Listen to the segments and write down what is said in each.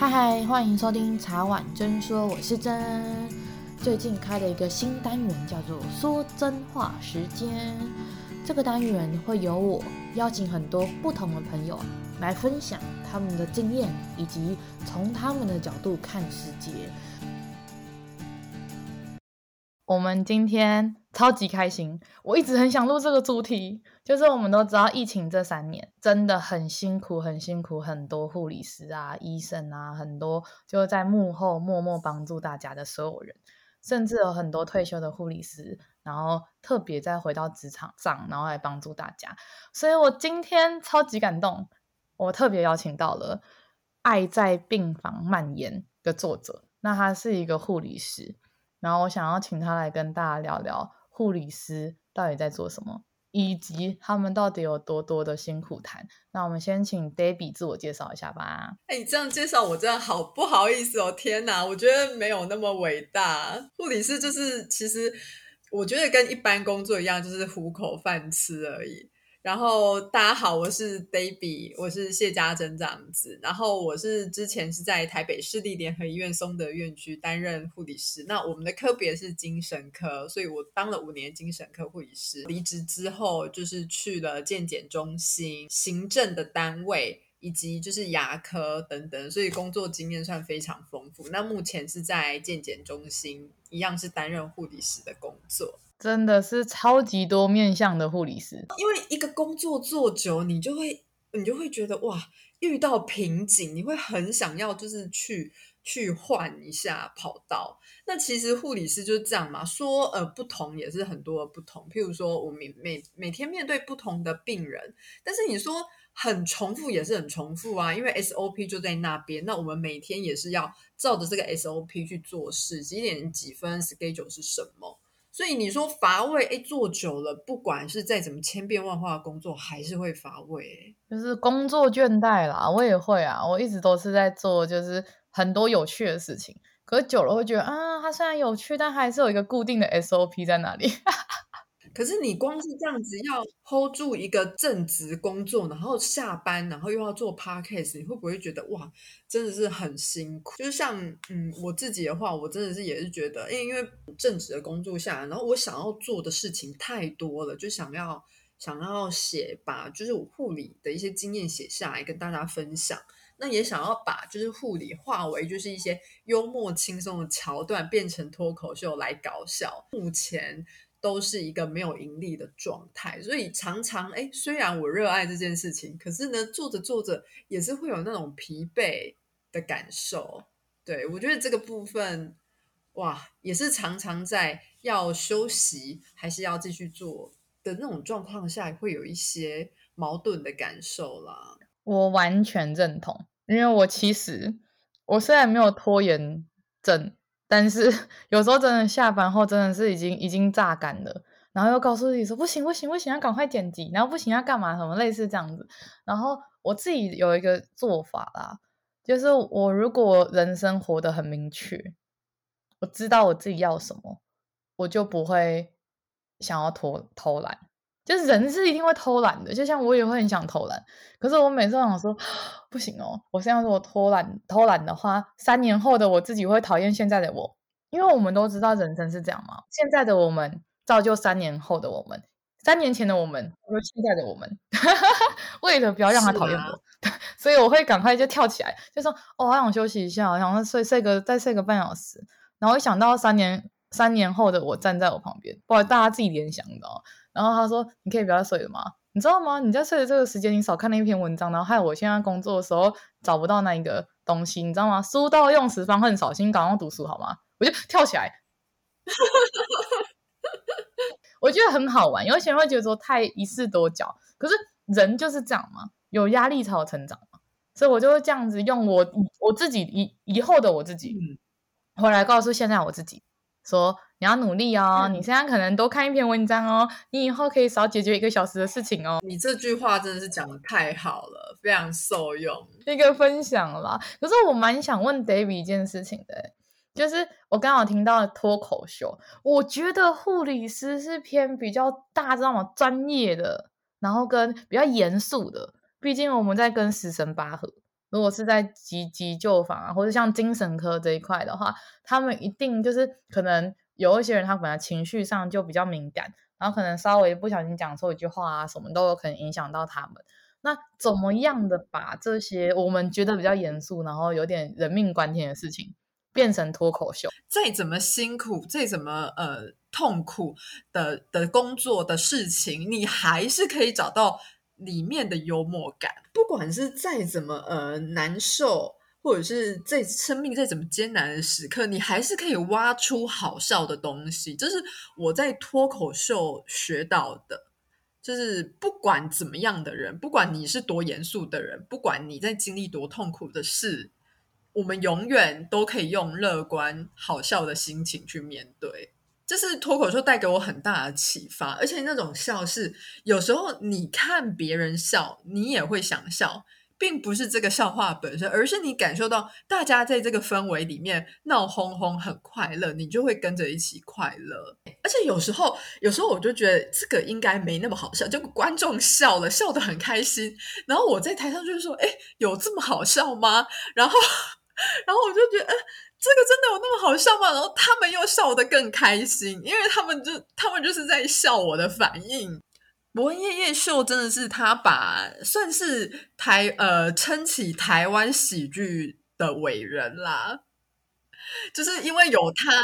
嗨嗨，欢迎收听茶碗真说，我是真。最近开了一个新单元，叫做“说真话时间”。这个单元会由我邀请很多不同的朋友来分享他们的经验，以及从他们的角度看世界。我们今天超级开心，我一直很想录这个主题。就是我们都知道，疫情这三年真的很辛苦，很辛苦，很多护理师啊、医生啊，很多就在幕后默默帮助大家的所有人，甚至有很多退休的护理师，然后特别再回到职场上，然后来帮助大家。所以我今天超级感动，我特别邀请到了《爱在病房蔓延》的作者，那他是一个护理师。然后我想要请他来跟大家聊聊护理师到底在做什么，以及他们到底有多多的辛苦谈。那我们先请 Debbie 自我介绍一下吧。哎，你这样介绍我真的好不好意思哦！天哪，我觉得没有那么伟大。护理师就是，其实我觉得跟一般工作一样，就是糊口饭吃而已。然后大家好，我是 Baby，我是谢家珍这样子。然后我是之前是在台北市立联合医院松德院区担任护理师，那我们的科别是精神科，所以我当了五年精神科护理师。离职之后就是去了健检中心、行政的单位以及就是牙科等等，所以工作经验算非常丰富。那目前是在健检中心，一样是担任护理师的工作。真的是超级多面向的护理师，因为一个工作做久，你就会你就会觉得哇，遇到瓶颈，你会很想要就是去去换一下跑道。那其实护理师就是这样嘛，说呃不同也是很多的不同。譬如说我每每每天面对不同的病人，但是你说很重复也是很重复啊，因为 SOP 就在那边，那我们每天也是要照着这个 SOP 去做事，几点几分 schedule 是什么。所以你说乏味，哎，做久了，不管是再怎么千变万化的工作，还是会乏味，就是工作倦怠啦。我也会啊，我一直都是在做，就是很多有趣的事情。可是久了会觉得啊，它虽然有趣，但还是有一个固定的 SOP 在那里。可是你光是这样子要 hold 住一个正职工作，然后下班，然后又要做 podcast，你会不会觉得哇，真的是很辛苦？就是像嗯，我自己的话，我真的是也是觉得，因为因为正职的工作下来，然后我想要做的事情太多了，就想要想要写，把就是我护理的一些经验写下来跟大家分享。那也想要把就是护理化为就是一些幽默轻松的桥段，变成脱口秀来搞笑。目前。都是一个没有盈利的状态，所以常常哎，虽然我热爱这件事情，可是呢，做着做着也是会有那种疲惫的感受。对，我觉得这个部分，哇，也是常常在要休息还是要继续做的那种状况下，会有一些矛盾的感受啦。我完全认同，因为我其实我虽然没有拖延症。但是 有时候真的下班后真的是已经已经榨干了，然后又告诉自己说不行不行不行，要赶快剪辑，然后不行要干嘛什么类似这样子。然后我自己有一个做法啦，就是我如果人生活得很明确，我知道我自己要什么，我就不会想要拖偷懒。就是人是一定会偷懒的，就像我也会很想偷懒，可是我每次都想说 不行哦，我现在如果偷懒偷懒的话，三年后的我自己会讨厌现在的我，因为我们都知道人生是这样嘛，现在的我们造就三年后的我们，三年前的我们和现在的我们，为了不要让他讨厌我，啊、所以我会赶快就跳起来，就说哦，我想休息一下，我想睡睡个再睡个半小时，然后一想到三年三年后的我站在我旁边，不好大家自己联想的哦。然后他说：“你可以不要睡了吗？你知道吗？你在睡的这个时间，你少看了一篇文章，然后害我现在工作的时候找不到那一个东西，你知道吗？书到用时方恨少，先赶快读书好吗？”我就跳起来，我觉得很好玩。有些人会觉得说太一枝独秀，可是人就是这样嘛，有压力才有成长嘛。所以我就会这样子用我我自己以以后的我自己，回来告诉现在我自己说。你要努力哦！嗯、你现在可能多看一篇文章哦，你以后可以少解决一个小时的事情哦。你这句话真的是讲的太好了，非常受用。一个分享啦。可是我蛮想问 David 一件事情的，就是我刚好听到脱口秀，我觉得护理师是偏比较大，知道吗？专业的，然后跟比较严肃的。毕竟我们在跟死神拔河，如果是在急急救房啊，或者像精神科这一块的话，他们一定就是可能有一些人他本来情绪上就比较敏感，然后可能稍微不小心讲错一句话啊，什么都有可能影响到他们。那怎么样的把这些我们觉得比较严肃，然后有点人命关天的事情，变成脱口秀？再怎么辛苦，再怎么呃痛苦的的工作的事情，你还是可以找到。里面的幽默感，不管是再怎么呃难受，或者是在生命再怎么艰难的时刻，你还是可以挖出好笑的东西。这是我在脱口秀学到的，就是不管怎么样的人，不管你是多严肃的人，不管你在经历多痛苦的事，我们永远都可以用乐观好笑的心情去面对。这是脱口秀带给我很大的启发，而且那种笑是有时候你看别人笑，你也会想笑，并不是这个笑话本身，而是你感受到大家在这个氛围里面闹哄哄，很快乐，你就会跟着一起快乐。而且有时候，有时候我就觉得这个应该没那么好笑，就观众笑了，笑得很开心，然后我在台上就是说：“哎，有这么好笑吗？”然后，然后我就觉得，这个真的有那么好笑吗？然后他们又笑得更开心，因为他们就他们就是在笑我的反应。博恩夜夜秀真的是他把算是台呃撑起台湾喜剧的伟人啦，就是因为有他，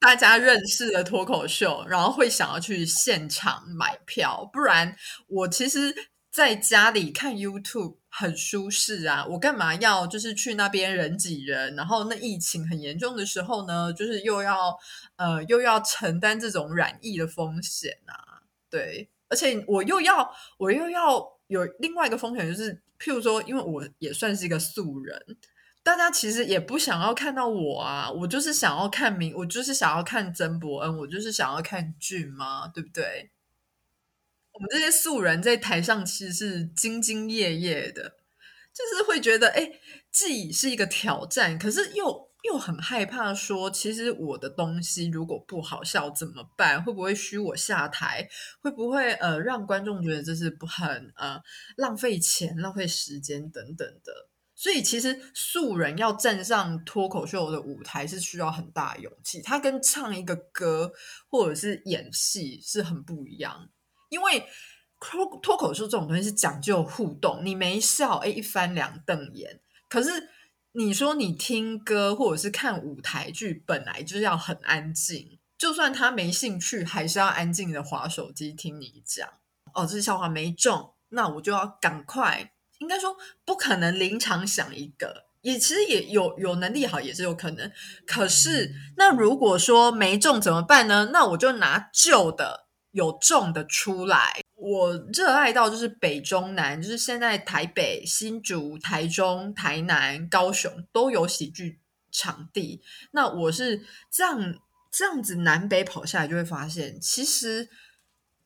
大家认识了脱口秀，然后会想要去现场买票，不然我其实在家里看 YouTube。很舒适啊！我干嘛要就是去那边人挤人？然后那疫情很严重的时候呢，就是又要呃又要承担这种染疫的风险啊。对，而且我又要我又要有另外一个风险，就是譬如说，因为我也算是一个素人，大家其实也不想要看到我啊。我就是想要看明，我就是想要看曾伯恩，我就是想要看剧嘛，对不对？我们这些素人在台上其实是兢兢业业的，就是会觉得，哎，既是一个挑战，可是又又很害怕说，其实我的东西如果不好笑怎么办？会不会虚我下台？会不会呃让观众觉得这是不很呃浪费钱、浪费时间等等的？所以其实素人要站上脱口秀的舞台是需要很大勇气，它跟唱一个歌或者是演戏是很不一样。因为脱脱口秀这种东西是讲究互动，你没笑，哎，一翻两瞪眼。可是你说你听歌或者是看舞台剧，本来就是要很安静，就算他没兴趣，还是要安静的划手机听你讲。哦，这笑话没中，那我就要赶快，应该说不可能临场想一个，也其实也有有能力好也是有可能。可是那如果说没中怎么办呢？那我就拿旧的。有中的出来，我热爱到就是北中南，就是现在台北、新竹、台中、台南、高雄都有喜剧场地。那我是这样这样子南北跑下来，就会发现，其实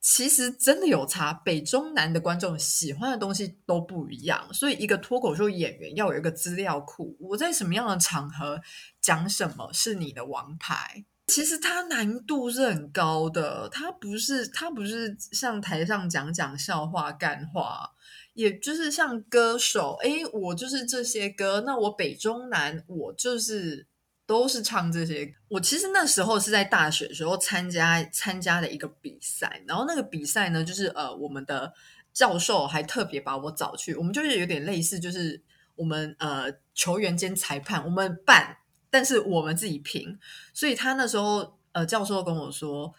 其实真的有差，北中南的观众喜欢的东西都不一样。所以一个脱口秀演员要有一个资料库，我在什么样的场合讲什么是你的王牌。其实它难度是很高的，它不是它不是像台上讲讲笑话干话，也就是像歌手，哎，我就是这些歌，那我北中南我就是都是唱这些。我其实那时候是在大学的时候参加参加的一个比赛，然后那个比赛呢，就是呃，我们的教授还特别把我找去，我们就是有点类似，就是我们呃球员兼裁判，我们办。但是我们自己评，所以他那时候呃，教授跟我说，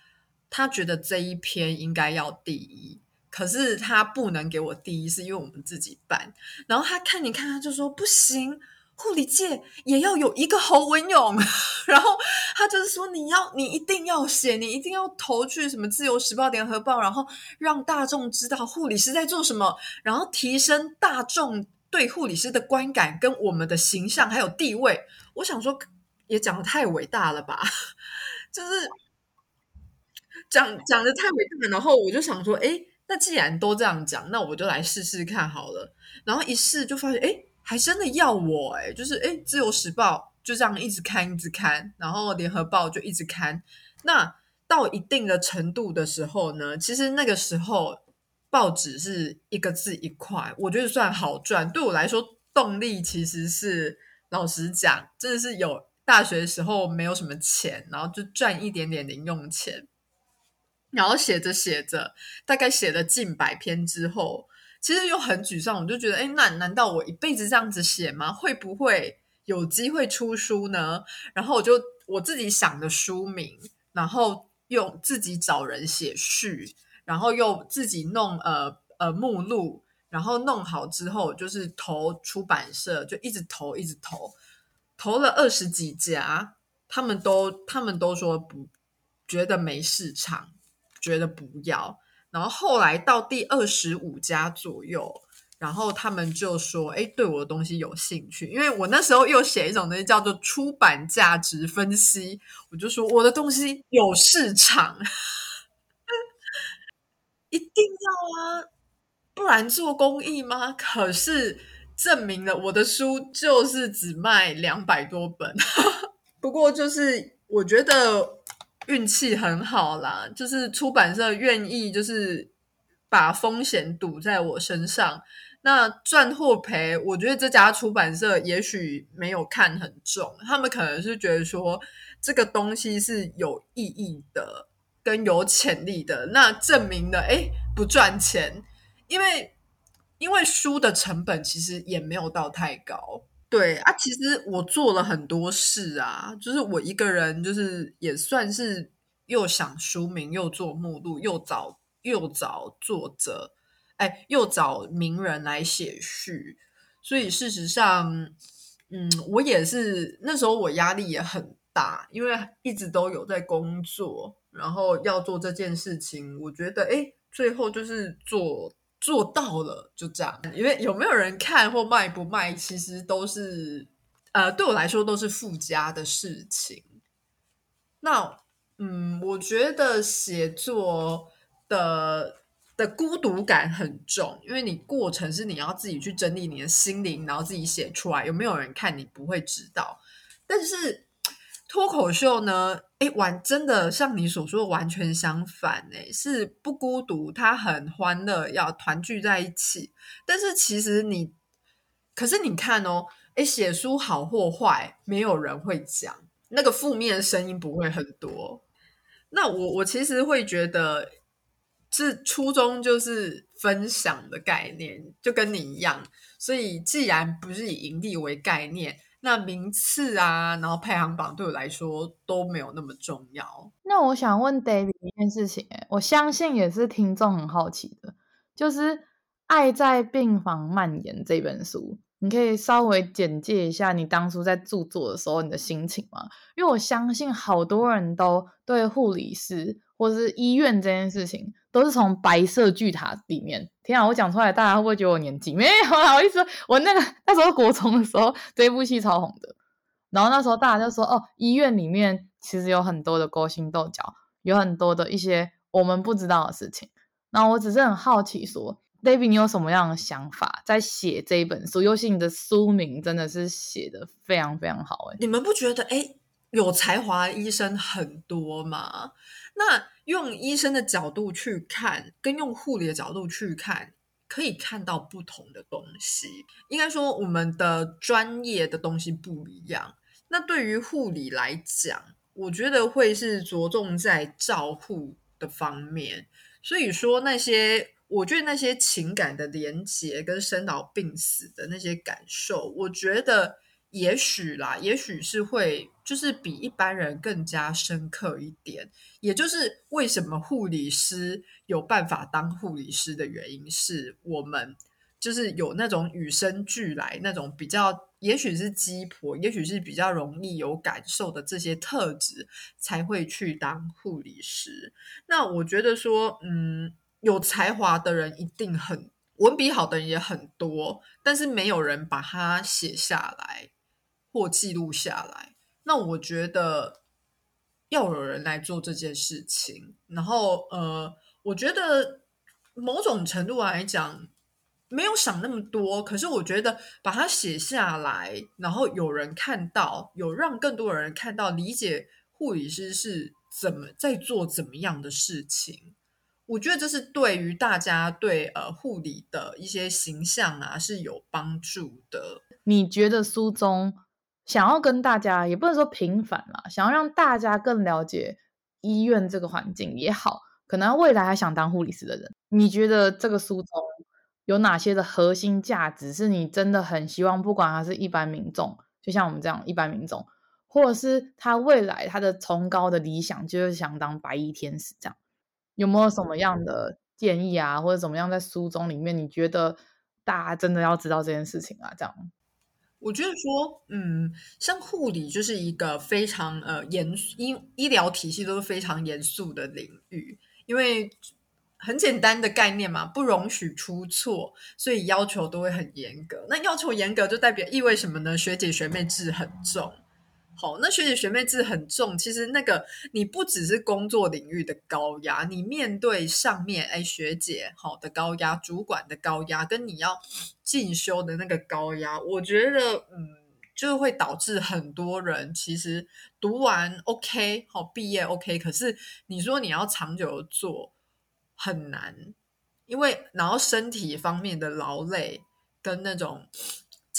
他觉得这一篇应该要第一，可是他不能给我第一，是因为我们自己办。然后他看你看，他就说不行，护理界也要有一个侯文勇。然后他就是说，你要你一定要写，你一定要投去什么《自由时报》《联合报》，然后让大众知道护理师在做什么，然后提升大众对护理师的观感跟我们的形象还有地位。我想说，也讲得太伟大了吧？就是讲讲得太伟大，然后我就想说，哎，那既然都这样讲，那我就来试试看好了。然后一试就发现，哎，还真的要我，哎，就是哎，《自由时报》就这样一直看，一直看，然后《联合报》就一直看。那到一定的程度的时候呢，其实那个时候报纸是一个字一块，我觉得算好赚，对我来说。动力其实是老实讲，真的是有大学的时候没有什么钱，然后就赚一点点零用钱，然后写着写着，大概写了近百篇之后，其实又很沮丧，我就觉得，哎，那难道我一辈子这样子写吗？会不会有机会出书呢？然后我就我自己想的书名，然后用自己找人写序，然后又自己弄呃呃目录。然后弄好之后，就是投出版社，就一直投，一直投，投了二十几家，他们都他们都说不，觉得没市场，觉得不要。然后后来到第二十五家左右，然后他们就说：“哎，对我的东西有兴趣。”因为我那时候又写一种东西叫做出版价值分析，我就说我的东西有市场，一定要啊。不然做公益吗？可是证明了我的书就是只卖两百多本。不过就是我觉得运气很好啦，就是出版社愿意就是把风险赌在我身上。那赚或赔，我觉得这家出版社也许没有看很重，他们可能是觉得说这个东西是有意义的，跟有潜力的。那证明了，诶，不赚钱。因为，因为书的成本其实也没有到太高，对啊，其实我做了很多事啊，就是我一个人，就是也算是又想书名，又做目录，又找又找作者，哎，又找名人来写序，所以事实上，嗯，我也是那时候我压力也很大，因为一直都有在工作，然后要做这件事情，我觉得，哎，最后就是做。做到了，就这样。因为有没有人看或卖不卖，其实都是呃，对我来说都是附加的事情。那嗯，我觉得写作的的孤独感很重，因为你过程是你要自己去整理你的心灵，然后自己写出来。有没有人看你不会知道，但是。脱口秀呢？诶，完真的像你所说的完全相反，呢，是不孤独，他很欢乐，要团聚在一起。但是其实你，可是你看哦，诶，写书好或坏，没有人会讲，那个负面声音不会很多。那我我其实会觉得，是初衷就是分享的概念，就跟你一样。所以既然不是以盈利为概念。那名次啊，然后排行榜对我来说都没有那么重要。那我想问 David 一件事情，我相信也是听众很好奇的，就是《爱在病房蔓延》这本书，你可以稍微简介一下你当初在著作的时候你的心情吗？因为我相信好多人都对护理师或是医院这件事情。都是从白色巨塔里面。天啊，我讲出来，大家会不会觉得我年纪？没有，不好意思，我那个那时候国中的时候，这部戏超红的。然后那时候大家就说，哦，医院里面其实有很多的勾心斗角，有很多的一些我们不知道的事情。那我只是很好奇说，David，你有什么样的想法在写这一本书？尤其你的书名真的是写得非常非常好，哎，你们不觉得哎，有才华医生很多嘛？那用医生的角度去看，跟用护理的角度去看，可以看到不同的东西。应该说，我们的专业的东西不一样。那对于护理来讲，我觉得会是着重在照护的方面。所以说，那些我觉得那些情感的连结跟生老病死的那些感受，我觉得。也许啦，也许是会，就是比一般人更加深刻一点。也就是为什么护理师有办法当护理师的原因，是我们就是有那种与生俱来那种比较，也许是鸡婆，也许是比较容易有感受的这些特质，才会去当护理师。那我觉得说，嗯，有才华的人一定很，文笔好的人也很多，但是没有人把它写下来。或记录下来，那我觉得要有人来做这件事情。然后，呃，我觉得某种程度来讲，没有想那么多。可是，我觉得把它写下来，然后有人看到，有让更多人看到，理解护理师是怎么在做怎么样的事情。我觉得这是对于大家对呃护理的一些形象啊是有帮助的。你觉得书中想要跟大家，也不能说平反啦，想要让大家更了解医院这个环境也好，可能未来还想当护理师的人，你觉得这个书中有哪些的核心价值是你真的很希望，不管他是一般民众，就像我们这样一般民众，或者是他未来他的崇高的理想就是想当白衣天使这样，有没有什么样的建议啊，或者怎么样在书中里面你觉得？大家真的要知道这件事情啊！这样，我觉得说，嗯，像护理就是一个非常呃严医医疗体系都是非常严肃的领域，因为很简单的概念嘛，不容许出错，所以要求都会很严格。那要求严格就代表意味什么呢？学姐学妹制很重。好，那学姐学妹制很重，其实那个你不只是工作领域的高压，你面对上面哎学姐好的高压，主管的高压，跟你要进修的那个高压，我觉得嗯，就会导致很多人其实读完 OK 好毕业 OK，可是你说你要长久做很难，因为然后身体方面的劳累跟那种。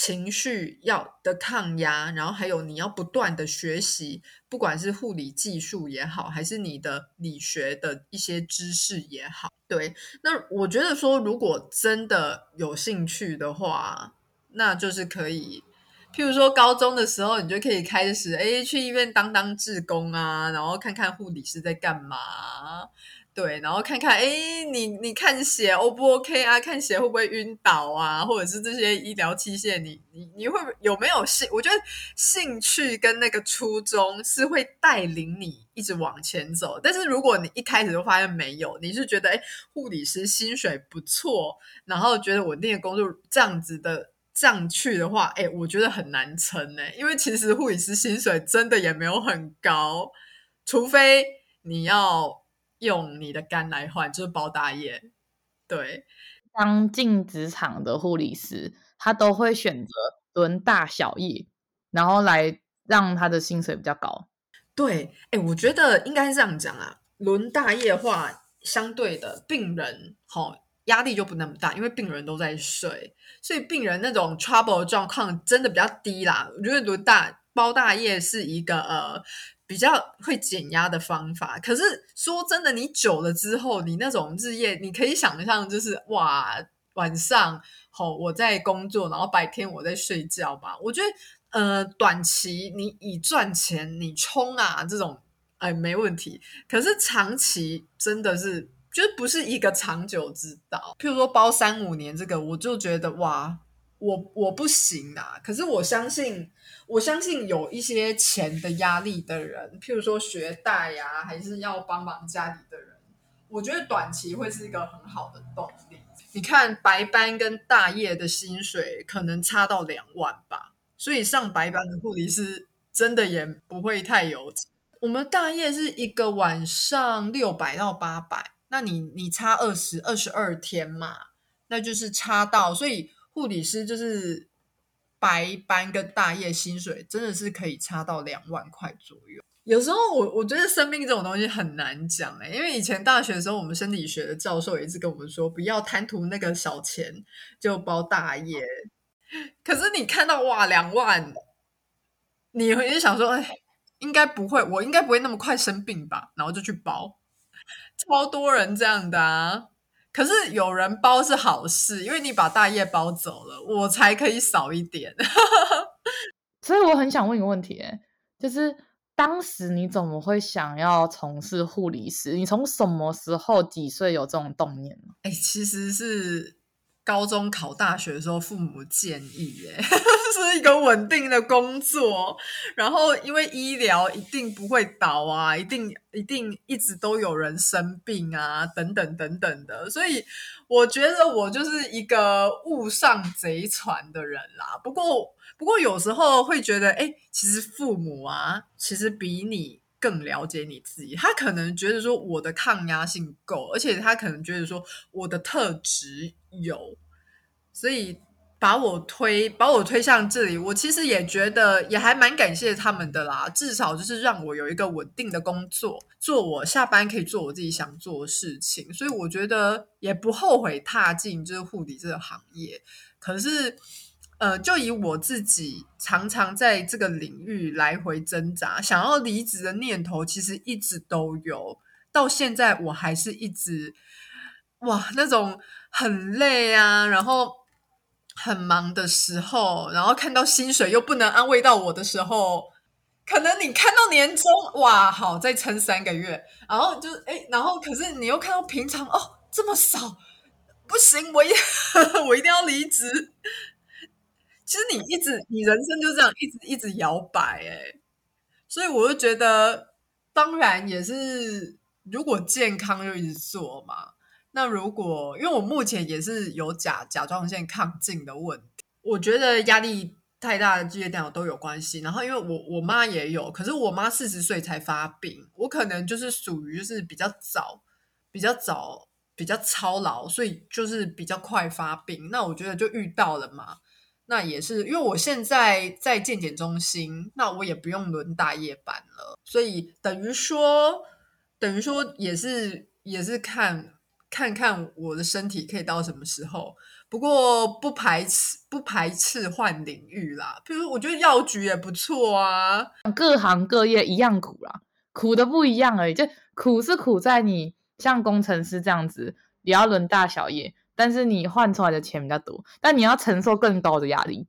情绪要的抗压，然后还有你要不断的学习，不管是护理技术也好，还是你的理学的一些知识也好。对，那我觉得说，如果真的有兴趣的话，那就是可以，譬如说高中的时候，你就可以开始，诶，去医院当当志工啊，然后看看护理师在干嘛。对，然后看看，哎，你你看血 O 不 OK 啊？看血会不会晕倒啊？或者是这些医疗器械，你你你会有没有兴？我觉得兴趣跟那个初衷是会带领你一直往前走。但是如果你一开始就发现没有，你是觉得哎，护理师薪水不错，然后觉得稳定的工作这样子的上去的话，哎，我觉得很难撑哎，因为其实护理师薪水真的也没有很高，除非你要。用你的肝来换，就是包大业。对，刚进职场的护理师，他都会选择轮大小夜，然后来让他的薪水比较高。对，哎，我觉得应该是这样讲啊。轮大夜的话，相对的病人好、哦、压力就不那么大，因为病人都在睡，所以病人那种 trouble 状况真的比较低啦。我觉得轮大包大夜是一个呃。比较会减压的方法，可是说真的，你久了之后，你那种日夜，你可以想象，就是哇，晚上好我在工作，然后白天我在睡觉吧。我觉得，呃，短期你以赚钱你冲啊，这种哎没问题。可是长期真的是，就是不是一个长久之道。譬如说包三五年这个，我就觉得哇。我我不行啊，可是我相信，我相信有一些钱的压力的人，譬如说学贷呀、啊，还是要帮忙家里的人，我觉得短期会是一个很好的动力。你看白班跟大夜的薪水可能差到两万吧，所以上白班的护理师真的也不会太有。我们大夜是一个晚上六百到八百，那你你差二十二十二天嘛，那就是差到所以。护理师就是白班跟大夜薪水真的是可以差到两万块左右。有时候我我觉得生病这种东西很难讲哎，因为以前大学的时候，我们生理学的教授也一直跟我们说，不要贪图那个小钱就包大夜。可是你看到哇两万，你会想说，哎，应该不会，我应该不会那么快生病吧？然后就去包，超多人这样的啊。可是有人包是好事，因为你把大业包走了，我才可以少一点。所以我很想问一个问题，就是当时你怎么会想要从事护理师？你从什么时候几岁有这种动念呢？哎，其实是。高中考大学的时候，父母建议，哎，是一个稳定的工作。然后，因为医疗一定不会倒啊，一定一定一直都有人生病啊，等等等等的。所以，我觉得我就是一个误上贼船的人啦。不过，不过有时候会觉得，哎，其实父母啊，其实比你。更了解你自己，他可能觉得说我的抗压性够，而且他可能觉得说我的特质有，所以把我推把我推向这里。我其实也觉得也还蛮感谢他们的啦，至少就是让我有一个稳定的工作，做我下班可以做我自己想做的事情，所以我觉得也不后悔踏进就是护理这个行业。可是呃，就以我自己常常在这个领域来回挣扎，想要离职的念头，其实一直都有。到现在我还是一直，哇，那种很累啊，然后很忙的时候，然后看到薪水又不能安慰到我的时候，可能你看到年终，哇，好，再撑三个月，然后就哎，然后可是你又看到平常哦，这么少，不行，我一 我一定要离职。其实你一直，你人生就这样一直一直摇摆，哎，所以我就觉得，当然也是。如果健康就一直做嘛，那如果因为我目前也是有甲甲状腺亢进的问题，我觉得压力太大的这些电脑都有关系。然后因为我我妈也有，可是我妈四十岁才发病，我可能就是属于就是比较早、比较早、比较操劳，所以就是比较快发病。那我觉得就遇到了嘛，那也是因为我现在在健检中心，那我也不用轮大夜班了，所以等于说。等于说也是也是看看看我的身体可以到什么时候，不过不排斥不排斥换领域啦。比如我觉得药局也不错啊，各行各业一样苦啦，苦的不一样而已。就苦是苦在你像工程师这样子，也要轮大小夜，但是你换出来的钱比较多，但你要承受更高的压力。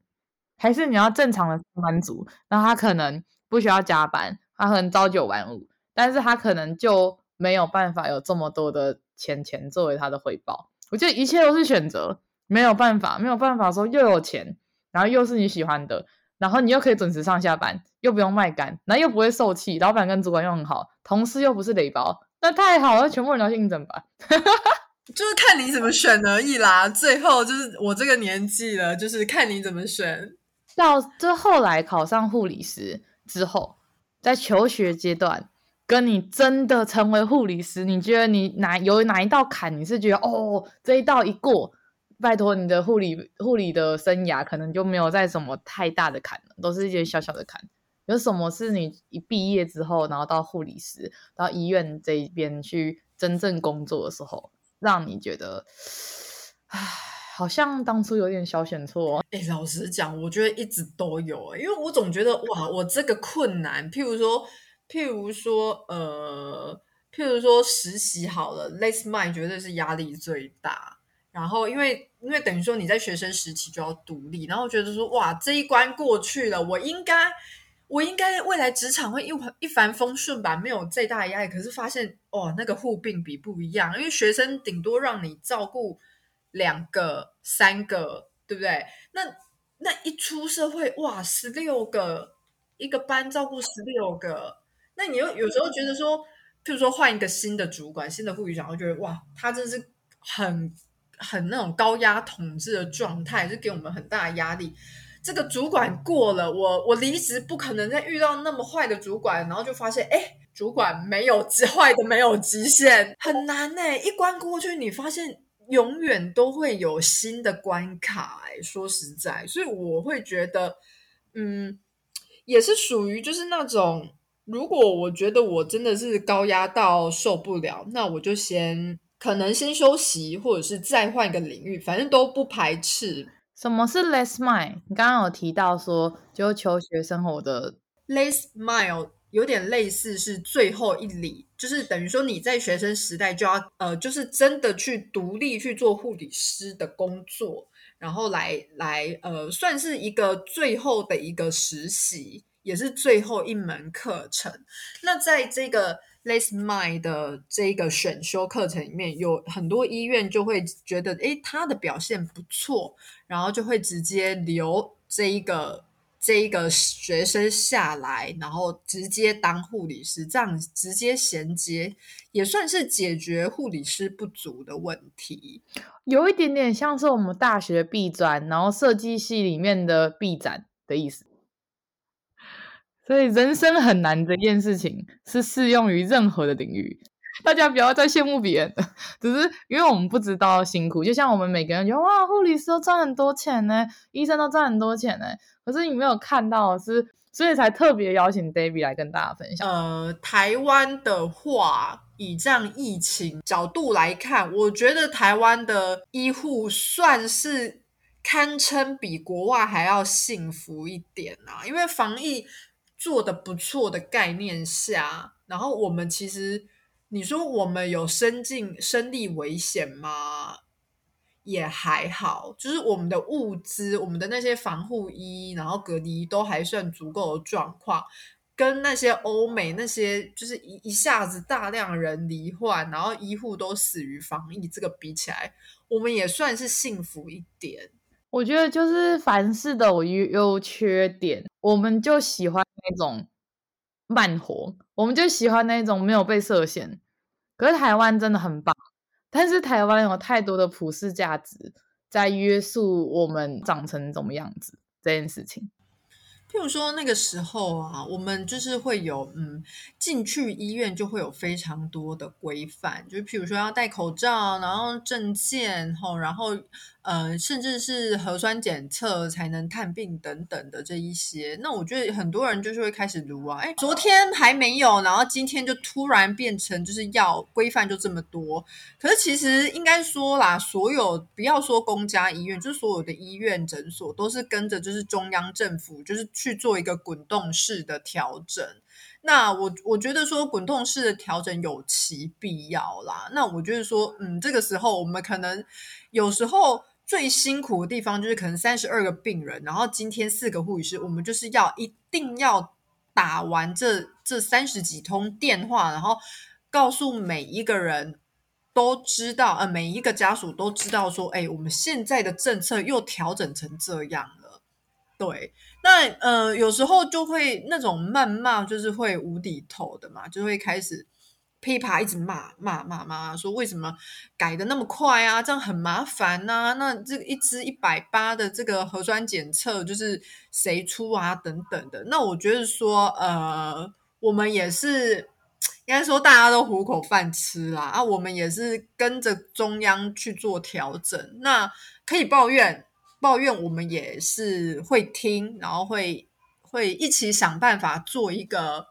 还是你要正常的上班族，那他可能不需要加班，他可能朝九晚五。但是他可能就没有办法有这么多的钱钱作为他的回报。我觉得一切都是选择，没有办法，没有办法说又有钱，然后又是你喜欢的，然后你又可以准时上下班，又不用卖肝，然后又不会受气，老板跟主管又很好，同事又不是雷包，那太好了，全部人都去应征吧。就是看你怎么选而已啦。最后就是我这个年纪了，就是看你怎么选。到最后来考上护理师之后，在求学阶段。跟你真的成为护理师，你觉得你哪有哪一道坎？你是觉得哦，这一道一过，拜托你的护理护理的生涯可能就没有再什么太大的坎了，都是一些小小的坎。有什么是你一毕业之后，然后到护理师到医院这一边去真正工作的时候，让你觉得，唉，好像当初有点小选错。哎，老实讲，我觉得一直都有，因为我总觉得哇，我这个困难，譬如说。譬如说，呃，譬如说实习好了，less mind 绝对是压力最大。然后，因为因为等于说你在学生时期就要独立，然后觉得说，哇，这一关过去了，我应该我应该未来职场会一一帆风顺吧，没有最大的压力。可是发现，哦，那个护病比不一样，因为学生顶多让你照顾两个、三个，对不对？那那一出社会，哇，十六个一个班照顾十六个。那你又有时候觉得说，譬如说换一个新的主管、新的副局长，会觉得哇，他真是很很那种高压统治的状态，就给我们很大的压力。这个主管过了，我我离职不可能再遇到那么坏的主管，然后就发现，哎，主管没有 坏的没有极限，很难呢。一关过去，你发现永远都会有新的关卡。说实在，所以我会觉得，嗯，也是属于就是那种。如果我觉得我真的是高压到受不了，那我就先可能先休息，或者是再换一个领域，反正都不排斥。什么是 less mile？你刚刚有提到说，就求学生活的 less mile 有点类似是最后一里，就是等于说你在学生时代就要呃，就是真的去独立去做护理师的工作，然后来来呃，算是一个最后的一个实习。也是最后一门课程。那在这个 Less Mind 的这个选修课程里面，有很多医院就会觉得，诶，他的表现不错，然后就会直接留这一个这一个学生下来，然后直接当护理师，这样直接衔接，也算是解决护理师不足的问题。有一点点像是我们大学毕专，然后设计系里面的毕展的意思。所以人生很难这件事情是适用于任何的领域，大家不要再羡慕别人，只是因为我们不知道辛苦。就像我们每个人觉得哇，护理师都赚很多钱呢，医生都赚很多钱呢，可是你没有看到是，所以才特别邀请 Debbie 来跟大家分享。呃，台湾的话，以这样疫情角度来看，我觉得台湾的医护算是堪称比国外还要幸福一点啊！因为防疫做的不错的概念下，然后我们其实你说我们有生进生力危险吗？也还好，就是我们的物资、我们的那些防护衣，然后隔离都还算足够的状况，跟那些欧美那些就是一一下子大量人罹患，然后医护都死于防疫，这个比起来，我们也算是幸福一点。我觉得就是凡事都有优缺点，我们就喜欢那种慢活，我们就喜欢那种没有被设限。可是台湾真的很棒，但是台湾有太多的普世价值在约束我们长成怎么样子这件事情。譬如说那个时候啊，我们就是会有嗯，进去医院就会有非常多的规范，就譬如说要戴口罩，然后证件吼，然后。呃，甚至是核酸检测才能探病等等的这一些，那我觉得很多人就是会开始读啊，哎，昨天还没有，然后今天就突然变成就是要规范就这么多。可是其实应该说啦，所有不要说公家医院，就是所有的医院诊所都是跟着就是中央政府就是去做一个滚动式的调整。那我我觉得说滚动式的调整有其必要啦。那我觉得说，嗯，这个时候我们可能有时候。最辛苦的地方就是可能三十二个病人，然后今天四个护理师，我们就是要一定要打完这这三十几通电话，然后告诉每一个人都知道，呃，每一个家属都知道说，哎，我们现在的政策又调整成这样了。对，那呃，有时候就会那种谩骂，就是会无底头的嘛，就会开始。噼啪一直骂骂骂骂，说为什么改的那么快啊？这样很麻烦呐、那这个一支一百八的这个核酸检测，就是谁出啊？等等的。那我觉得说，呃，我们也是应该说大家都糊口饭吃啦啊。我们也是跟着中央去做调整。那可以抱怨抱怨，我们也是会听，然后会会一起想办法做一个。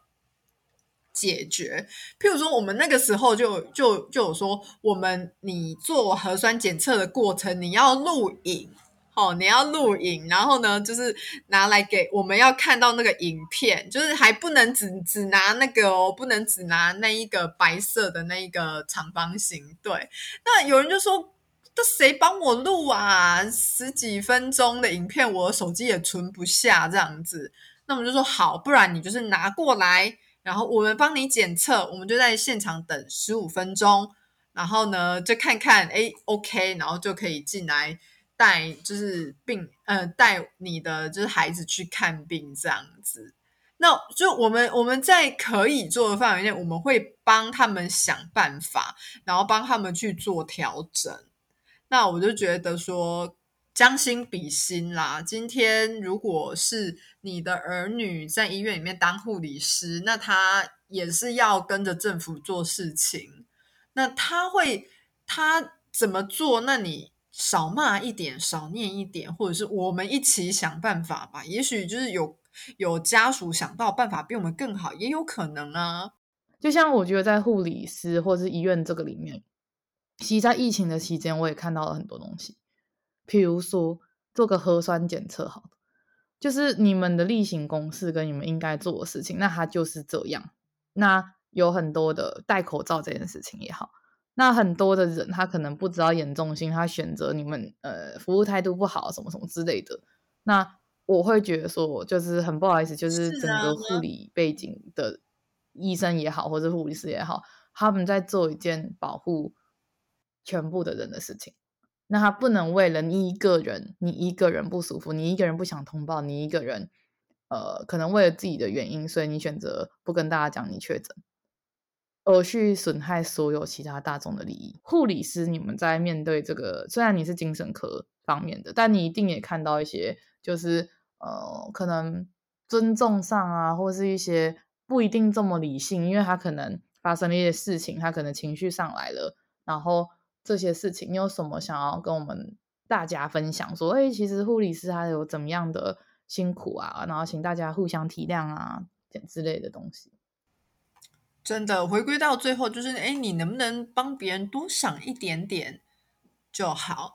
解决，譬如说，我们那个时候就就就有说，我们你做核酸检测的过程，你要录影，哦，你要录影，然后呢，就是拿来给我们要看到那个影片，就是还不能只只拿那个哦，不能只拿那一个白色的那一个长方形。对，那有人就说，这谁帮我录啊？十几分钟的影片，我手机也存不下这样子。那我们就说好，不然你就是拿过来。然后我们帮你检测，我们就在现场等十五分钟，然后呢就看看，哎，OK，然后就可以进来带，就是病，呃，带你的就是孩子去看病这样子。那就我们我们在可以做的范围内，我们会帮他们想办法，然后帮他们去做调整。那我就觉得说。将心比心啦，今天如果是你的儿女在医院里面当护理师，那他也是要跟着政府做事情。那他会他怎么做？那你少骂一点，少念一点，或者是我们一起想办法吧。也许就是有有家属想到办法比我们更好，也有可能啊。就像我觉得在护理师或者是医院这个里面，其实在疫情的期间，我也看到了很多东西。比如说，做个核酸检测，好，就是你们的例行公事跟你们应该做的事情，那它就是这样。那有很多的戴口罩这件事情也好，那很多的人他可能不知道严重性，他选择你们呃服务态度不好，什么什么之类的。那我会觉得说，就是很不好意思，就是整个护理背景的医生也好，或者护理师也好，他们在做一件保护全部的人的事情。那他不能为了你一个人，你一个人不舒服，你一个人不想通报，你一个人，呃，可能为了自己的原因，所以你选择不跟大家讲你确诊，而去损害所有其他大众的利益。护理师，你们在面对这个，虽然你是精神科方面的，但你一定也看到一些，就是呃，可能尊重上啊，或是一些不一定这么理性，因为他可能发生了一些事情，他可能情绪上来了，然后。这些事情，你有什么想要跟我们大家分享？说，哎，其实护理师他有怎么样的辛苦啊？然后请大家互相体谅啊，这之类的东西。真的，回归到最后，就是，哎，你能不能帮别人多想一点点就好？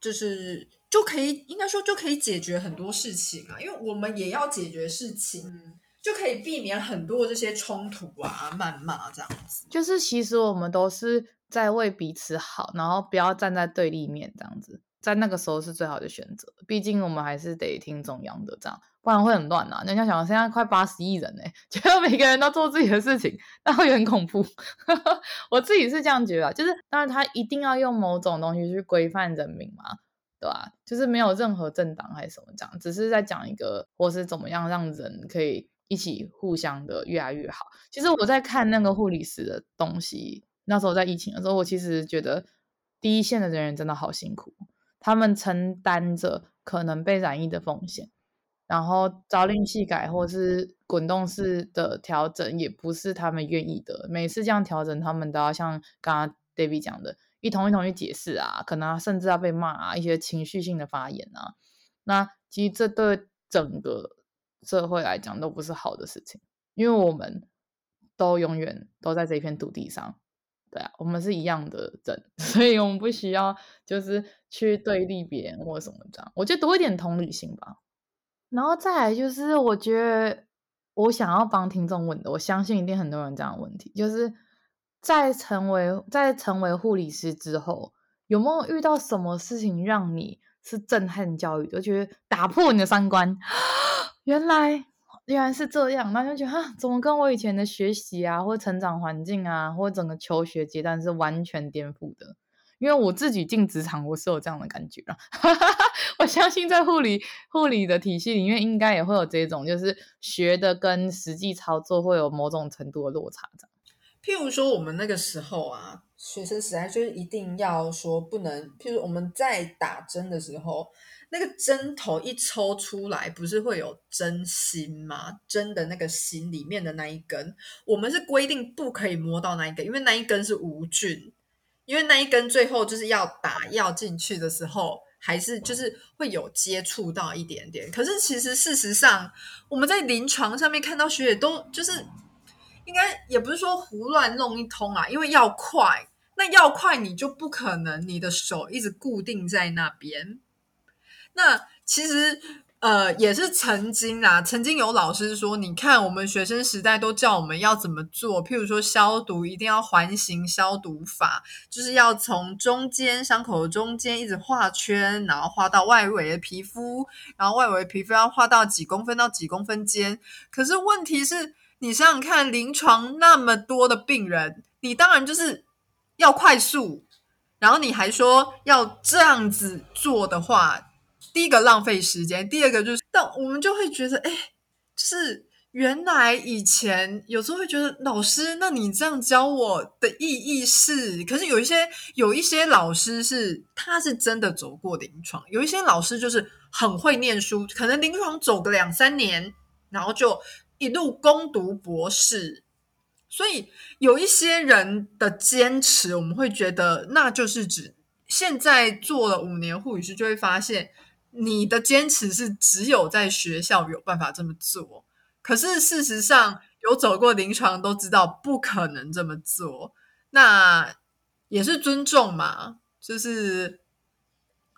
就是。就可以，应该说就可以解决很多事情啊，因为我们也要解决事情，嗯、就可以避免很多这些冲突啊、谩骂这样子。就是其实我们都是在为彼此好，然后不要站在对立面这样子，在那个时候是最好的选择。毕竟我们还是得听中央的，这样不然会很乱啊。人家想，现在快八十亿人呢，觉得每个人都做自己的事情，那会很恐怖。我自己是这样觉得，就是当然他一定要用某种东西去规范人民嘛。对吧？就是没有任何政党还是什么这样，只是在讲一个或是怎么样让人可以一起互相的越来越好。其实我在看那个护理师的东西，那时候在疫情的时候，我其实觉得第一线的人员真的好辛苦，他们承担着可能被染疫的风险，然后朝令夕改或是滚动式的调整也不是他们愿意的。每次这样调整，他们都要像刚刚 David 讲的。一同一同去解释啊，可能甚至要被骂啊，一些情绪性的发言啊，那其实这对整个社会来讲都不是好的事情，因为我们都永远都在这片土地上，对啊，我们是一样的人，所以我们不需要就是去对立别人或什么这样，我觉得多一点同理心吧。然后再来就是，我觉得我想要帮听众问的，我相信一定很多人这样的问题，就是。在成为在成为护理师之后，有没有遇到什么事情让你是震撼教育的？觉得打破你的三观，原来原来是这样，那就觉得哈，怎么跟我以前的学习啊，或成长环境啊，或整个求学阶段是完全颠覆的？因为我自己进职场，我是有这样的感觉啊。我相信在护理护理的体系里面，应该也会有这种，就是学的跟实际操作会有某种程度的落差，这样。譬如说，我们那个时候啊，学生时代就是一定要说不能。譬如我们在打针的时候，那个针头一抽出来，不是会有针芯吗？针的那个芯里面的那一根，我们是规定不可以摸到那一根，因为那一根是无菌。因为那一根最后就是要打药进去的时候，还是就是会有接触到一点点。可是其实事实上，我们在临床上面看到学姐都就是。应该也不是说胡乱弄一通啊，因为要快，那要快你就不可能你的手一直固定在那边。那其实呃也是曾经啊，曾经有老师说，你看我们学生时代都叫我们要怎么做，譬如说消毒一定要环形消毒法，就是要从中间伤口的中间一直画圈，然后画到外围的皮肤，然后外围皮肤要画到几公分到几公分间。可是问题是。你想想看，临床那么多的病人，你当然就是要快速，然后你还说要这样子做的话，第一个浪费时间，第二个就是，但我们就会觉得，哎，就是原来以前有时候会觉得，老师，那你这样教我的意义是，可是有一些有一些老师是他是真的走过临床，有一些老师就是很会念书，可能临床走个两三年，然后就。一路攻读博士，所以有一些人的坚持，我们会觉得那就是指现在做了五年护理师，就会发现你的坚持是只有在学校有办法这么做。可是事实上，有走过临床都知道不可能这么做。那也是尊重嘛，就是。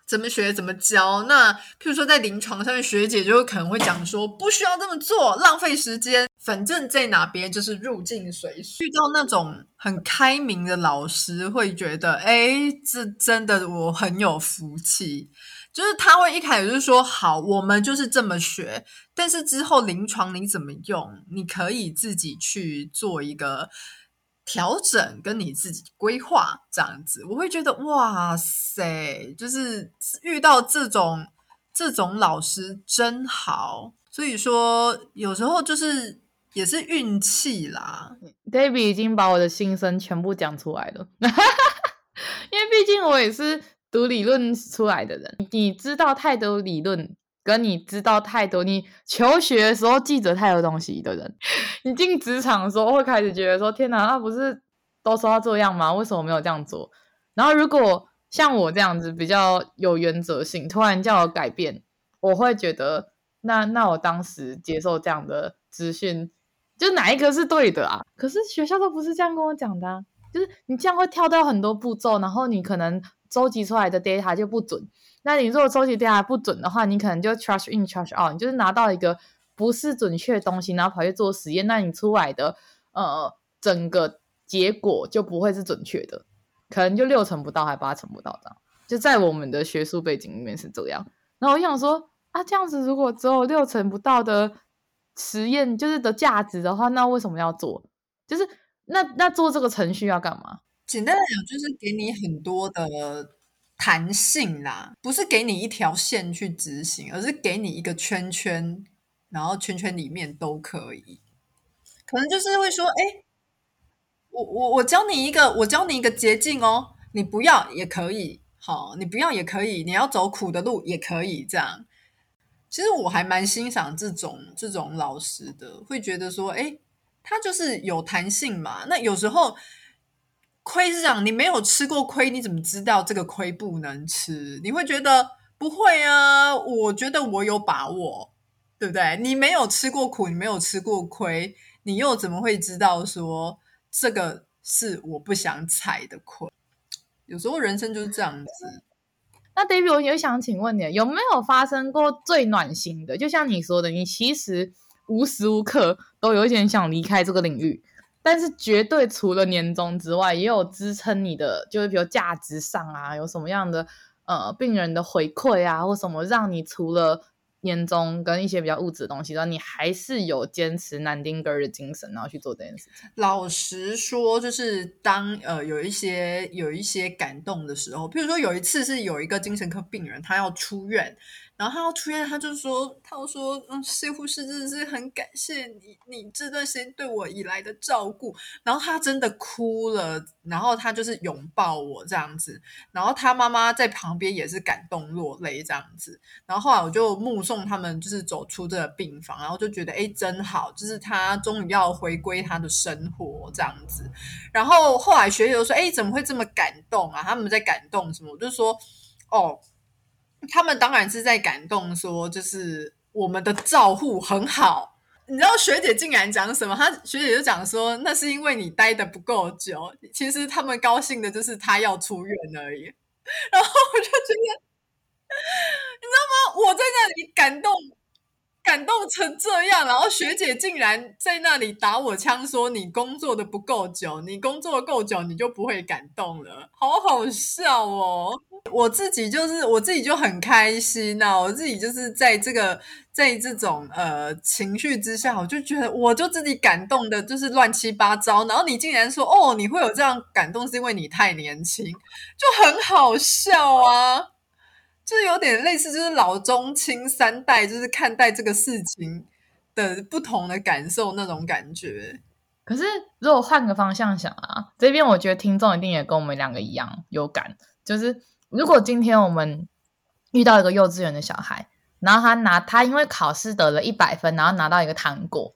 怎么学怎么教？那譬如说在临床上面，学姐就可能会讲说，不需要这么做，浪费时间。反正在哪边就是入境随俗。遇到那种很开明的老师，会觉得，哎，这真的我很有福气。就是他会一开始就说，好，我们就是这么学，但是之后临床你怎么用，你可以自己去做一个。调整跟你自己规划这样子，我会觉得哇塞，就是遇到这种这种老师真好。所以说，有时候就是也是运气啦。David 已经把我的心声全部讲出来了，因为毕竟我也是读理论出来的人，你知道太多理论。跟你知道太多，你求学的时候记着太多东西的人，你进职场的时候会开始觉得说：“天哪，那不是都说要这样吗？为什么没有这样做？”然后如果像我这样子比较有原则性，突然叫我改变，我会觉得那那我当时接受这样的资讯，就哪一个是对的啊？可是学校都不是这样跟我讲的啊，就是你这样会跳掉很多步骤，然后你可能收集出来的 data 就不准。那你如果收集 data 不准的话，你可能就 trash in trash out，你就是拿到一个不是准确的东西，然后跑去做实验，那你出来的呃整个结果就不会是准确的，可能就六成不到，还八成不到这样。就在我们的学术背景里面是这样。然后我想说啊，这样子如果只有六成不到的实验就是的价值的话，那为什么要做？就是那那做这个程序要干嘛？简单来讲，就是给你很多的。弹性啦，不是给你一条线去执行，而是给你一个圈圈，然后圈圈里面都可以。可能就是会说，哎，我我我教你一个，我教你一个捷径哦，你不要也可以，好，你不要也可以，你要走苦的路也可以，这样。其实我还蛮欣赏这种这种老师的，会觉得说，哎，他就是有弹性嘛。那有时候。亏是这样，你没有吃过亏，你怎么知道这个亏不能吃？你会觉得不会啊？我觉得我有把握，对不对？你没有吃过苦，你没有吃过亏，你又怎么会知道说这个是我不想踩的亏？有时候人生就是这样子。那 David，我也想请问你，有没有发生过最暖心的？就像你说的，你其实无时无刻都有一点想离开这个领域。但是绝对除了年终之外，也有支撑你的，就是比如价值上啊，有什么样的呃病人的回馈啊，或什么让你除了年终跟一些比较物质的东西，然后你还是有坚持南丁格尔的精神，然后去做这件事情。老实说，就是当呃有一些有一些感动的时候，譬如说有一次是有一个精神科病人，他要出院。然后他要出院，他就说：“他说，嗯，谢护士真的是很感谢你，你这段时间对我以来的照顾。”然后他真的哭了，然后他就是拥抱我这样子，然后他妈妈在旁边也是感动落泪这样子。然后后来我就目送他们就是走出这个病房，然后就觉得哎，真好，就是他终于要回归他的生活这样子。然后后来学姐就说：“哎，怎么会这么感动啊？他们在感动什么？”我就说：“哦。”他们当然是在感动，说就是我们的照护很好。你知道学姐竟然讲什么？她学姐就讲说，那是因为你待的不够久。其实他们高兴的就是她要出院而已。然后我就觉得，你知道吗？我在那里感动。感动成这样，然后学姐竟然在那里打我枪，说你工作的不够久，你工作够久，你就不会感动了，好好笑哦！我自己就是我自己就很开心呐、我自己就是在这个在这种呃情绪之下，我就觉得我就自己感动的，就是乱七八糟。然后你竟然说哦，你会有这样感动，是因为你太年轻，就很好笑啊！就是有点类似，就是老中青三代，就是看待这个事情的不同的感受那种感觉。可是如果换个方向想啊，这边我觉得听众一定也跟我们两个一样有感。就是如果今天我们遇到一个幼稚园的小孩，然后他拿他因为考试得了一百分，然后拿到一个糖果，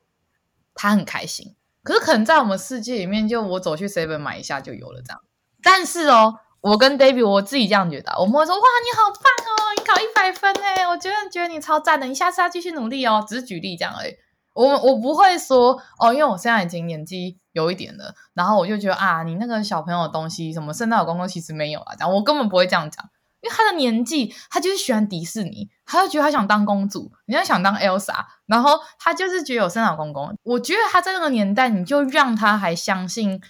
他很开心。可是可能在我们世界里面，就我走去 Seven 买一下就有了这样。但是哦。我跟 David 我自己这样觉得，我们会说哇，你好棒哦，你考一百分诶，我觉得觉得你超赞的，你下次要继续努力哦。只是举例这样而已，我我不会说哦，因为我现在已经年纪有一点了，然后我就觉得啊，你那个小朋友的东西，什么圣诞老公公其实没有啊，这样我根本不会这样讲，因为他的年纪，他就是喜欢迪士尼，他就觉得他想当公主，人家想当 Elsa，然后他就是觉得有圣诞老公公。我觉得他在那个年代，你就让他还相信。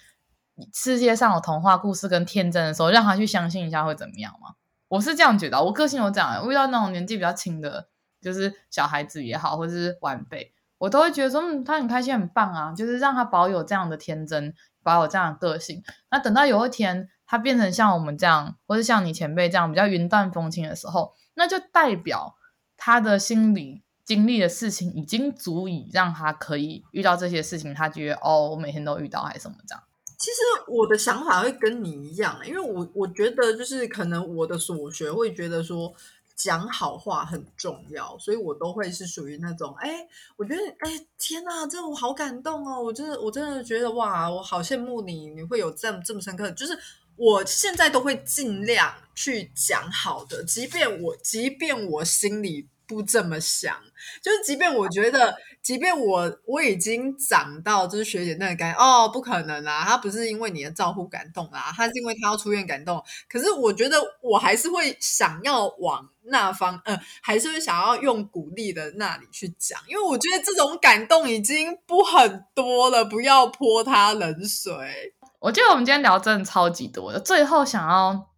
世界上有童话故事跟天真的时候，让他去相信一下会怎么样吗？我是这样觉得，我个性有这样，遇到那种年纪比较轻的，就是小孩子也好，或者是晚辈，我都会觉得说，嗯，他很开心，很棒啊，就是让他保有这样的天真，保有这样的个性。那等到有一天他变成像我们这样，或是像你前辈这样比较云淡风轻的时候，那就代表他的心里经历的事情已经足以让他可以遇到这些事情，他觉得哦，我每天都遇到还是什么这样。其实我的想法会跟你一样，因为我我觉得就是可能我的所学会觉得说讲好话很重要，所以我都会是属于那种哎，我觉得哎天哪，这我好感动哦，我真的我真的觉得哇，我好羡慕你，你会有这么这么深刻，就是我现在都会尽量去讲好的，即便我即便我心里不这么想，就是即便我觉得即便我我已经长到就是学姐那个感哦，不可能啦，他不是因为你的照顾感动啦，他是因为他要出院感动。可是我觉得我还是会想要往那方，嗯、呃，还是会想要用鼓励的那里去讲，因为我觉得这种感动已经不很多了，不要泼他冷水。我觉得我们今天聊真的超级多的，最后想要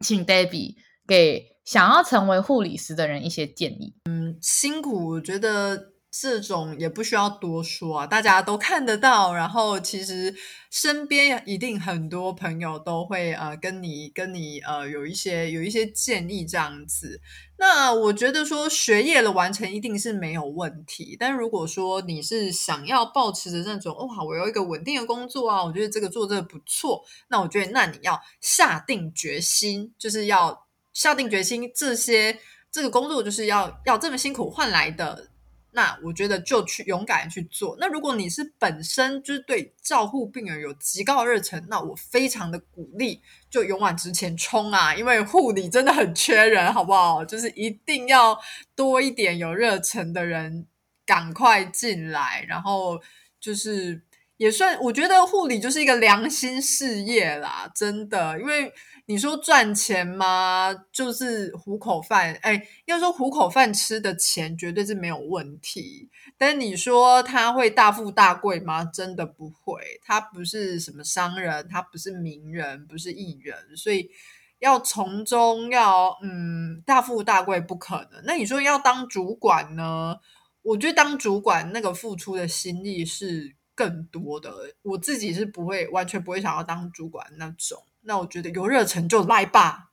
请 Debbie 给想要成为护理师的人一些建议。嗯，辛苦，我觉得。这种也不需要多说啊，大家都看得到。然后其实身边一定很多朋友都会呃跟你跟你呃有一些有一些建议这样子。那我觉得说学业的完成一定是没有问题，但如果说你是想要保持着那种哇，我有一个稳定的工作啊，我觉得这个做这个不错，那我觉得那你要下定决心，就是要下定决心，这些这个工作就是要要这么辛苦换来的。那我觉得就去勇敢去做。那如果你是本身就是对照护病人有极高的热忱，那我非常的鼓励，就勇往直前冲啊！因为护理真的很缺人，好不好？就是一定要多一点有热忱的人赶快进来，然后就是也算，我觉得护理就是一个良心事业啦，真的，因为。你说赚钱吗？就是糊口饭，哎，要说糊口饭吃的钱绝对是没有问题。但你说他会大富大贵吗？真的不会。他不是什么商人，他不是名人，不是艺人，所以要从中要嗯大富大贵不可能。那你说要当主管呢？我觉得当主管那个付出的心力是更多的。我自己是不会完全不会想要当主管那种。那我觉得有热忱就来吧。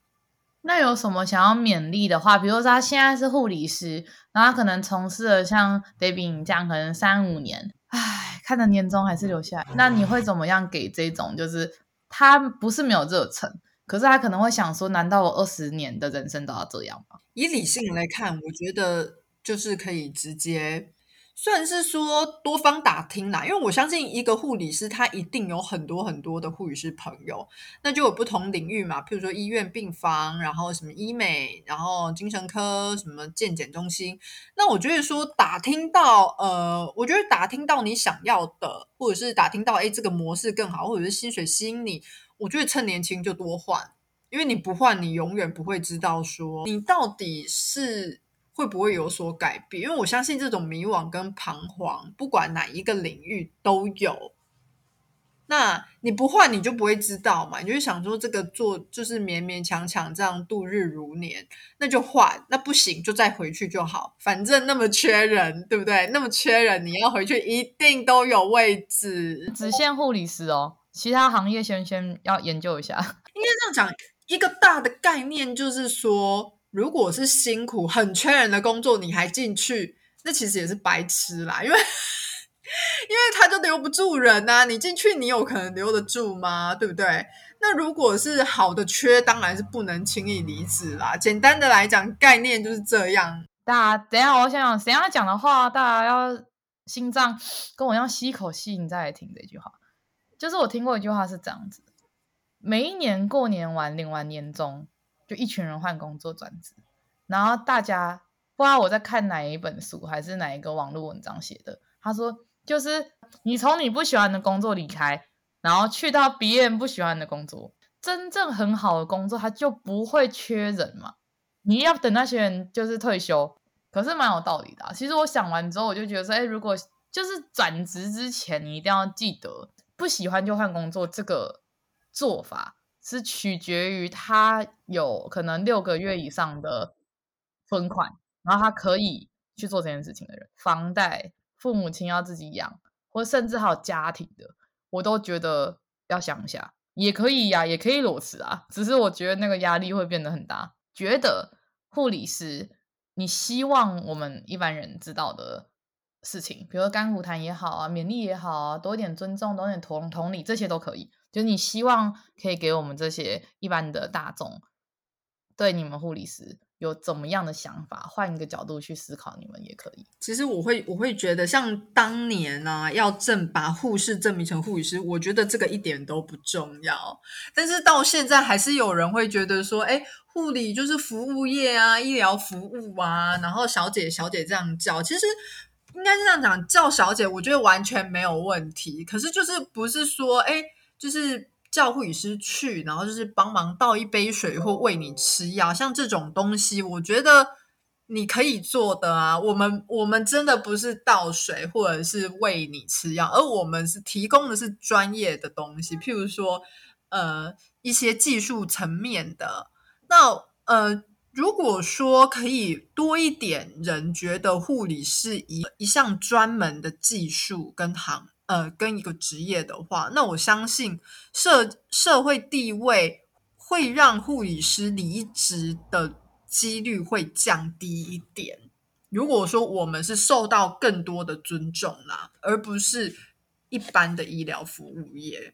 那有什么想要勉励的话？比如说他现在是护理师，然后他可能从事了像 Debbie 这样，可能三五年，唉，看着年终还是留下来。那你会怎么样给这种？就是他不是没有热忱，可是他可能会想说：难道我二十年的人生都要这样吗？以理性来看，我觉得就是可以直接。算是说多方打听啦，因为我相信一个护理师他一定有很多很多的护理师朋友，那就有不同领域嘛，譬如说医院病房，然后什么医美，然后精神科，什么健检中心。那我觉得说打听到，呃，我觉得打听到你想要的，或者是打听到，哎，这个模式更好，或者是薪水吸引你，我觉得趁年轻就多换，因为你不换，你永远不会知道说你到底是。会不会有所改变？因为我相信这种迷惘跟彷徨，不管哪一个领域都有。那你不换，你就不会知道嘛。你就想说这个做就是勉勉强强这样度日如年，那就换。那不行就再回去就好，反正那么缺人，对不对？那么缺人，你要回去一定都有位置。只限护理师哦，其他行业先先要研究一下。应该这样讲，一个大的概念就是说。如果是辛苦、很缺人的工作，你还进去，那其实也是白痴啦。因为，因为他就留不住人呐。你进去，你有可能留得住吗？对不对？那如果是好的缺，当然是不能轻易离职啦。简单的来讲，概念就是这样。大家等下，我想想，谁要讲的话，大家要心脏跟我一样吸一口气，你再来听这句话。就是我听过一句话是这样子：每一年过年完，领完年终。就一群人换工作转职，然后大家不知道我在看哪一本书还是哪一个网络文章写的。他说，就是你从你不喜欢的工作离开，然后去到别人不喜欢的工作，真正很好的工作，他就不会缺人嘛。你要等那些人就是退休，可是蛮有道理的。其实我想完之后，我就觉得说，哎，如果就是转职之前，你一定要记得，不喜欢就换工作这个做法。是取决于他有可能六个月以上的存款，然后他可以去做这件事情的人，房贷、父母亲要自己养，或甚至还有家庭的，我都觉得要想一下，也可以呀、也可以裸辞啊。只是我觉得那个压力会变得很大。觉得护理师，你希望我们一般人知道的事情，比如说甘苦谈也好啊，勉励也好啊，多一点尊重，多一点同同理，这些都可以。就你希望可以给我们这些一般的大众，对你们护理师有怎么样的想法？换一个角度去思考，你们也可以。其实我会我会觉得，像当年啊，要证把护士证明成护理师，我觉得这个一点都不重要。但是到现在，还是有人会觉得说，哎，护理就是服务业啊，医疗服务啊，然后小姐小姐这样叫。其实应该是这样讲，叫小姐，我觉得完全没有问题。可是就是不是说，哎，就是叫护理师去，然后就是帮忙倒一杯水或喂你吃药，像这种东西，我觉得你可以做的啊。我们我们真的不是倒水或者是喂你吃药，而我们是提供的是专业的东西，譬如说，呃，一些技术层面的。那呃。如果说可以多一点人觉得护理是一一项专门的技术跟行呃跟一个职业的话，那我相信社社会地位会让护理师离职的几率会降低一点。如果说我们是受到更多的尊重啦，而不是一般的医疗服务业。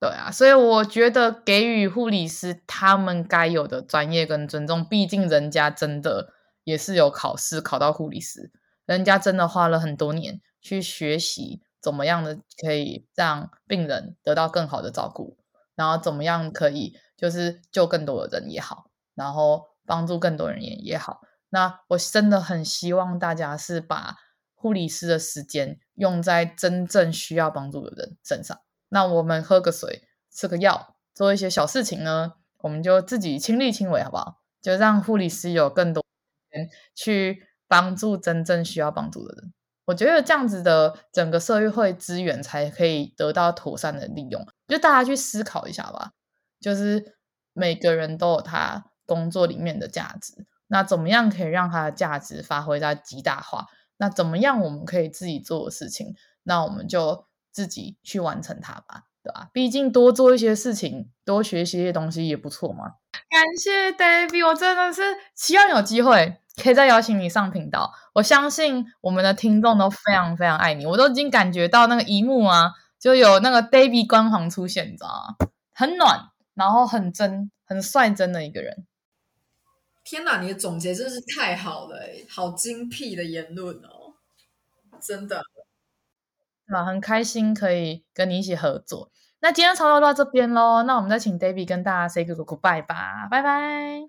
对啊，所以我觉得给予护理师他们该有的专业跟尊重，毕竟人家真的也是有考试考到护理师，人家真的花了很多年去学习怎么样的可以让病人得到更好的照顾，然后怎么样可以就是救更多的人也好，然后帮助更多人也也好。那我真的很希望大家是把护理师的时间用在真正需要帮助的人身上。那我们喝个水，吃个药，做一些小事情呢，我们就自己亲力亲为，好不好？就让护理师有更多时间去帮助真正需要帮助的人。我觉得这样子的整个社会资源才可以得到妥善的利用。就大家去思考一下吧，就是每个人都有他工作里面的价值，那怎么样可以让他的价值发挥在极大化？那怎么样我们可以自己做的事情？那我们就。自己去完成它吧，对吧？毕竟多做一些事情，多学习一些东西也不错嘛。感谢 David，我真的是希望有机会可以再邀请你上频道。我相信我们的听众都非常非常爱你，我都已经感觉到那个一幕啊，就有那个 Debbie 光环出现，你知道吗？很暖，然后很真、很率真的一个人。天哪，你的总结真是太好了，好精辟的言论哦，真的。啊，很开心可以跟你一起合作。那今天差不多到这边喽，那我们再请 David 跟大家 say 个 goodbye 吧，拜拜，